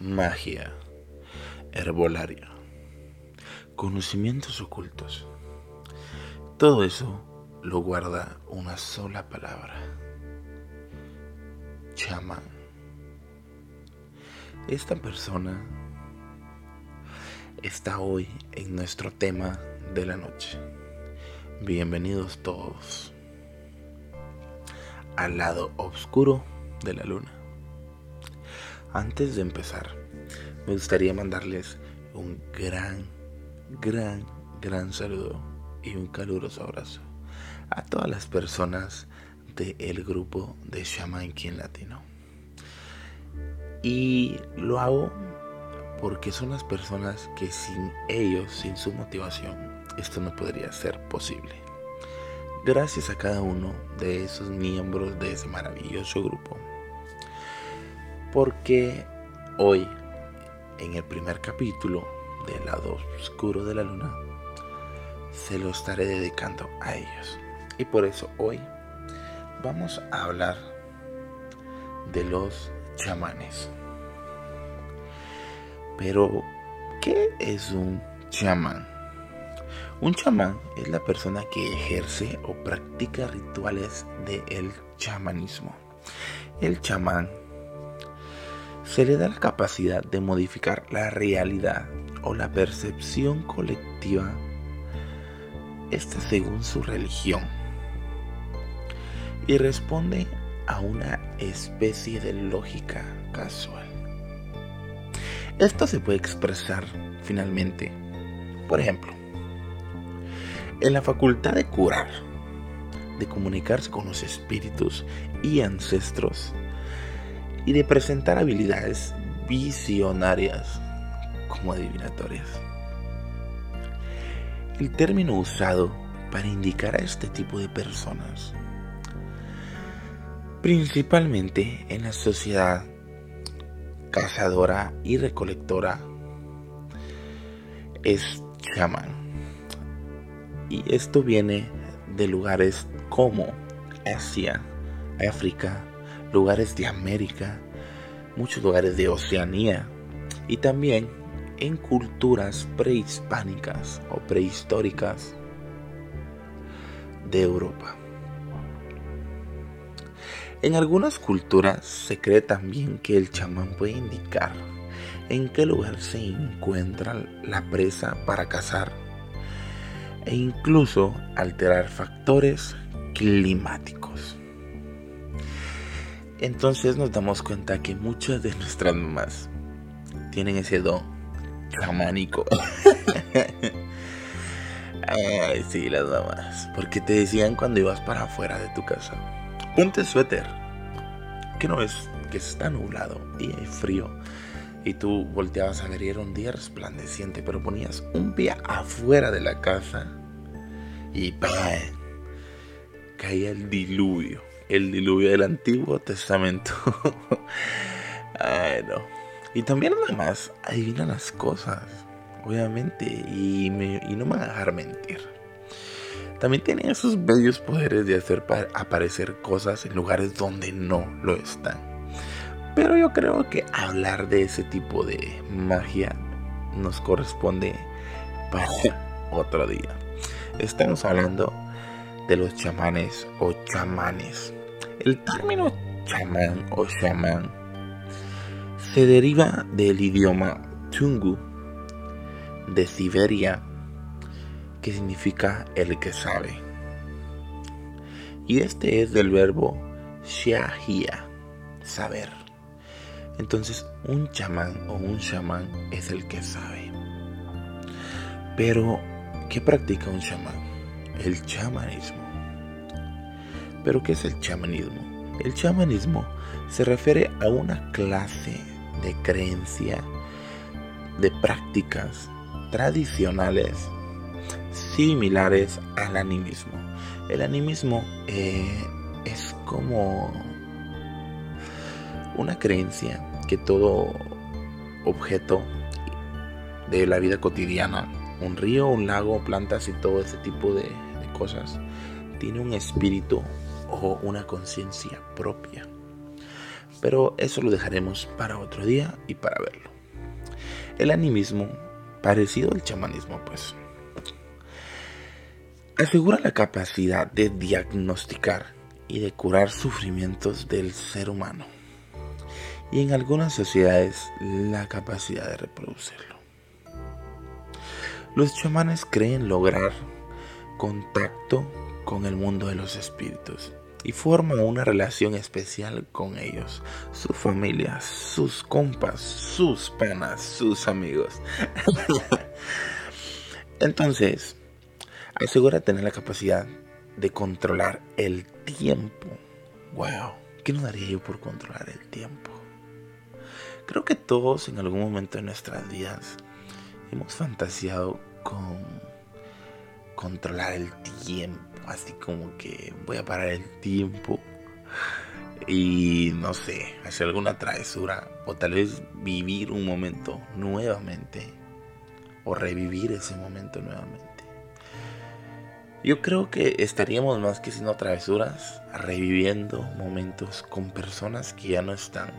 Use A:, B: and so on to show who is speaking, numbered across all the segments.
A: magia, herbolaria, conocimientos ocultos. Todo eso lo guarda una sola palabra. Chamán. Esta persona está hoy en nuestro tema de la noche. Bienvenidos todos al lado oscuro de la luna. Antes de empezar, me gustaría mandarles un gran, gran, gran saludo y un caluroso abrazo a todas las personas del grupo de Shaman King Latino. Y lo hago porque son las personas que sin ellos, sin su motivación, esto no podría ser posible. Gracias a cada uno de esos miembros de ese maravilloso grupo porque hoy, en el primer capítulo del lado oscuro de la luna, se lo estaré dedicando a ellos. Y por eso hoy vamos a hablar de los chamanes. Pero, ¿qué es un chamán? Un chamán es la persona que ejerce o practica rituales del chamanismo. El chamán se le da la capacidad de modificar la realidad o la percepción colectiva, esta según su religión, y responde a una especie de lógica casual. Esto se puede expresar finalmente, por ejemplo, en la facultad de curar, de comunicarse con los espíritus y ancestros, y de presentar habilidades visionarias como adivinatorias. El término usado para indicar a este tipo de personas, principalmente en la sociedad cazadora y recolectora, es chamán. Y esto viene de lugares como Asia, África, lugares de América, muchos lugares de Oceanía y también en culturas prehispánicas o prehistóricas de Europa. En algunas culturas se cree también que el chamán puede indicar en qué lugar se encuentra la presa para cazar e incluso alterar factores climáticos. Entonces nos damos cuenta que muchas de nuestras mamás tienen ese don chamánico. Ay, sí, las mamás. Porque te decían cuando ibas para afuera de tu casa, ponte suéter. Que no es que está nublado y hay frío. Y tú volteabas a ver y era un día resplandeciente, pero ponías un pie afuera de la casa y ¡pam! caía el diluvio el diluvio del Antiguo Testamento. Ay, no. Y también además adivinan las cosas, obviamente, y, no me van a dejar mentir. También tienen esos bellos poderes de hacer aparecer cosas en lugares donde no lo están. Pero yo creo que hablar de ese tipo de magia nos corresponde para otro día. Estamos hablando de los chamanes o chamanes. El término chamán o chamán se deriva del idioma Tungu de Siberia, que significa el que sabe. Y este es del verbo Shahia, saber. Entonces, un chamán o un chamán es el que sabe. Pero, ¿qué practica un chamán? El chamanismo. Pero ¿qué es el chamanismo? El chamanismo se refiere a una clase de creencia, de prácticas tradicionales similares al animismo. El animismo eh, es como una creencia que todo objeto de la vida cotidiana, un río, un lago, plantas y todo ese tipo de cosas, tiene un espíritu o una conciencia propia. Pero eso lo dejaremos para otro día y para verlo. El animismo, parecido al chamanismo, pues, asegura la capacidad de diagnosticar y de curar sufrimientos del ser humano. Y en algunas sociedades la capacidad de reproducirlo. Los chamanes creen lograr contacto con el mundo de los espíritus y forman una relación especial con ellos, su familia, sus compas, sus penas, sus amigos. Entonces, asegura tener la capacidad de controlar el tiempo. Wow, ¿qué no daría yo por controlar el tiempo? Creo que todos en algún momento de nuestras vidas hemos fantaseado con controlar el tiempo, así como que voy a parar el tiempo y no sé, hacer alguna travesura o tal vez vivir un momento nuevamente o revivir ese momento nuevamente. Yo creo que estaríamos más que haciendo travesuras, reviviendo momentos con personas que ya no están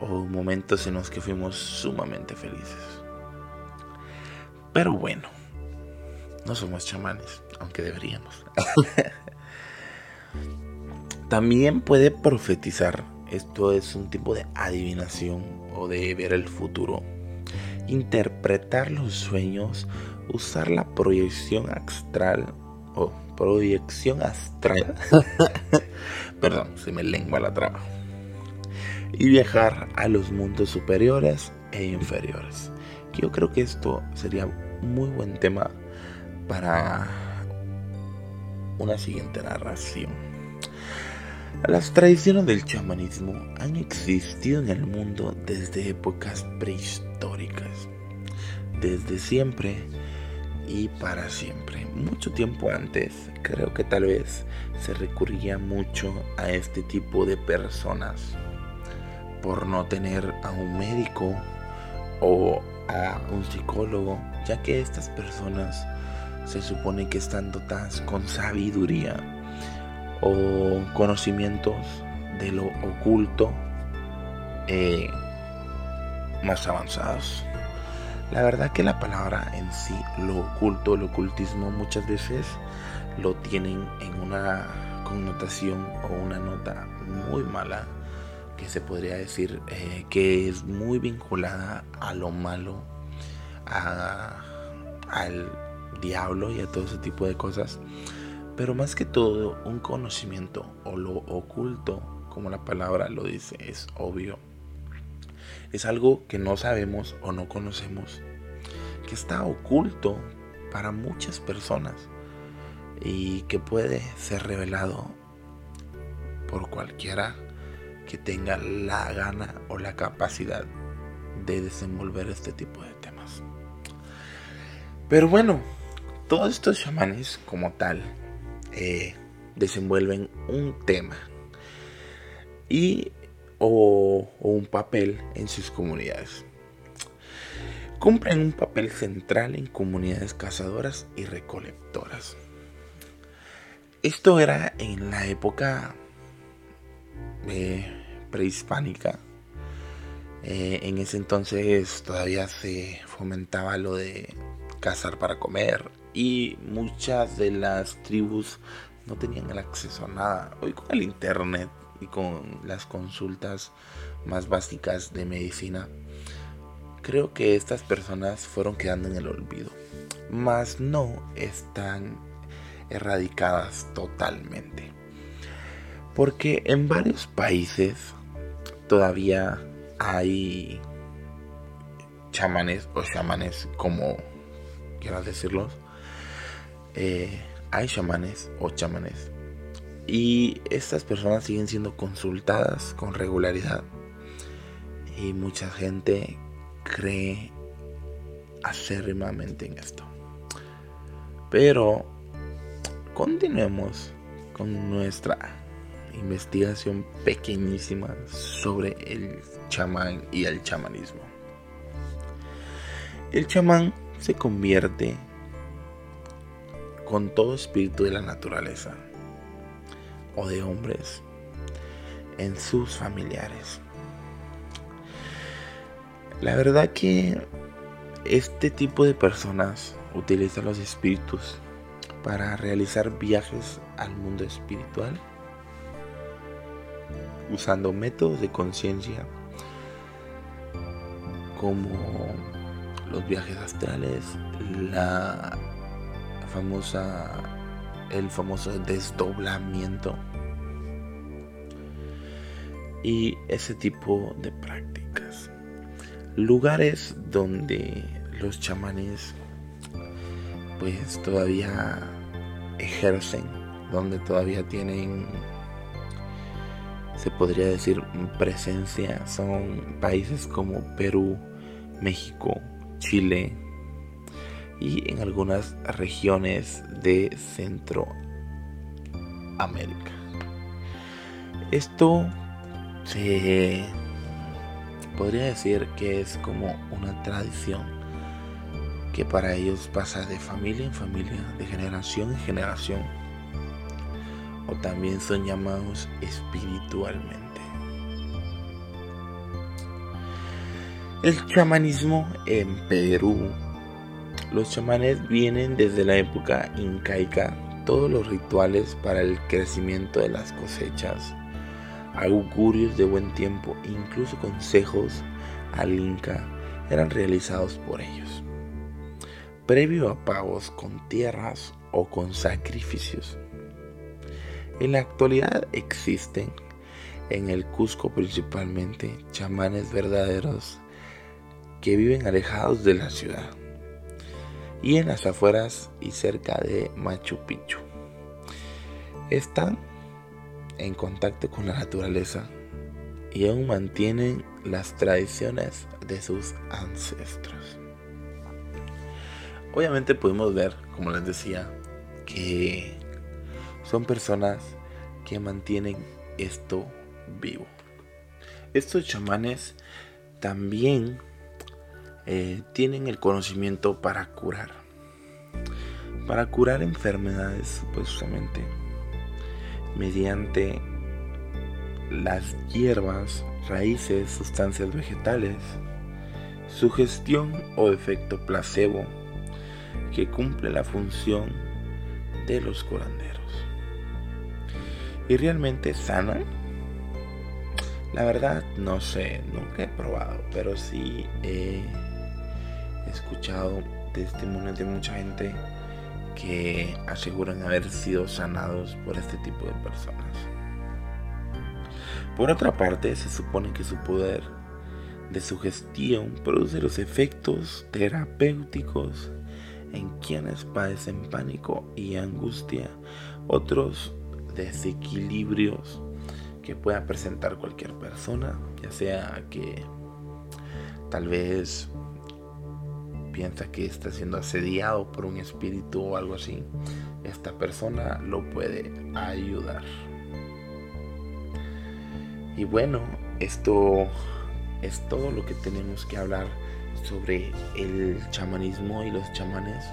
A: o momentos en los que fuimos sumamente felices. Pero bueno, no somos chamanes, aunque deberíamos. También puede profetizar. Esto es un tipo de adivinación o de ver el futuro. Interpretar los sueños, usar la proyección astral o proyección astral. Perdón, se me lengua la traba. Y viajar a los mundos superiores e inferiores. Yo creo que esto sería muy buen tema para una siguiente narración. Las tradiciones del chamanismo han existido en el mundo desde épocas prehistóricas, desde siempre y para siempre. Mucho tiempo antes, creo que tal vez se recurría mucho a este tipo de personas por no tener a un médico o a un psicólogo, ya que estas personas se supone que están dotadas con sabiduría o conocimientos de lo oculto eh, más avanzados. La verdad que la palabra en sí, lo oculto, el ocultismo, muchas veces lo tienen en una connotación o una nota muy mala que se podría decir eh, que es muy vinculada a lo malo, al diablo y a todo ese tipo de cosas. Pero más que todo, un conocimiento o lo oculto, como la palabra lo dice, es obvio. Es algo que no sabemos o no conocemos, que está oculto para muchas personas y que puede ser revelado por cualquiera que tenga la gana o la capacidad de desenvolver este tipo de temas. Pero bueno, todos estos chamanes como tal eh, desenvuelven un tema y o, un papel en sus comunidades. Cumplen un papel central en comunidades cazadoras y recolectoras. Esto era en la época eh, prehispánica. Eh, en ese entonces todavía se fomentaba lo de cazar para comer y muchas de las tribus no tenían el acceso a nada. Hoy con el internet y con las consultas más básicas de medicina, creo que estas personas fueron quedando en el olvido, mas no están erradicadas totalmente. Porque en varios países todavía hay chamanes o chamanes como quieras decirlos, eh, hay chamanes o chamanes. Y estas personas siguen siendo consultadas con regularidad. Y mucha gente cree acérrimamente en esto. Pero continuemos con nuestra investigación pequeñísima sobre el chamán y el chamanismo. El chamán se convierte con todo espíritu de la naturaleza o de hombres en sus familiares. La verdad que este tipo de personas utilizan los espíritus para realizar viajes al mundo espiritual usando métodos de conciencia como los viajes astrales, la famosa el famoso desdoblamiento y ese tipo de prácticas. Lugares donde los chamanes pues todavía ejercen, donde todavía tienen se podría decir presencia son países como Perú, México, Chile y en algunas regiones de Centroamérica. Esto se podría decir que es como una tradición que para ellos pasa de familia en familia, de generación en generación, o también son llamados espiritualmente. El chamanismo en Perú. Los chamanes vienen desde la época incaica. Todos los rituales para el crecimiento de las cosechas, augurios de buen tiempo, incluso consejos al Inca eran realizados por ellos. Previo a pagos con tierras o con sacrificios. En la actualidad existen en el Cusco principalmente chamanes verdaderos que viven alejados de la ciudad y en las afueras y cerca de Machu Picchu. Están en contacto con la naturaleza y aún mantienen las tradiciones de sus ancestros. Obviamente podemos ver, como les decía, que son personas que mantienen esto vivo. Estos chamanes también eh, tienen el conocimiento para curar. Para curar enfermedades, supuestamente, mediante las hierbas, raíces, sustancias vegetales, sugestión o efecto placebo que cumple la función de los curanderos. ¿Y realmente sanan? La verdad no sé, nunca he probado, pero sí he escuchado testimonios de mucha gente que aseguran haber sido sanados por este tipo de personas. Por otra parte, se supone que su poder de sugestión produce los efectos terapéuticos en quienes padecen pánico y angustia, otros desequilibrios que pueda presentar cualquier persona, ya sea que tal vez piensa que está siendo asediado por un espíritu o algo así, esta persona lo puede ayudar. Y bueno, esto es todo lo que tenemos que hablar sobre el chamanismo y los chamanes.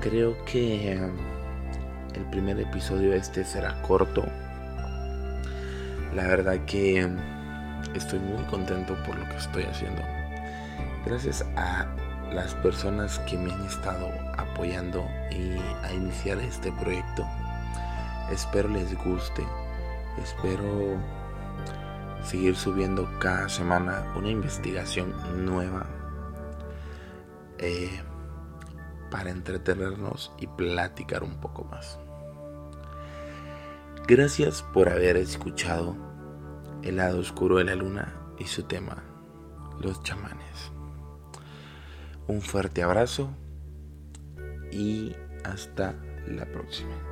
A: Creo que el primer episodio este será corto. La verdad que estoy muy contento por lo que estoy haciendo. Gracias a las personas que me han estado apoyando y a iniciar este proyecto. Espero les guste. Espero seguir subiendo cada semana una investigación nueva eh, para entretenernos y platicar un poco más. Gracias por haber escuchado El lado oscuro de la luna y su tema, los chamanes. Un fuerte abrazo y hasta la próxima.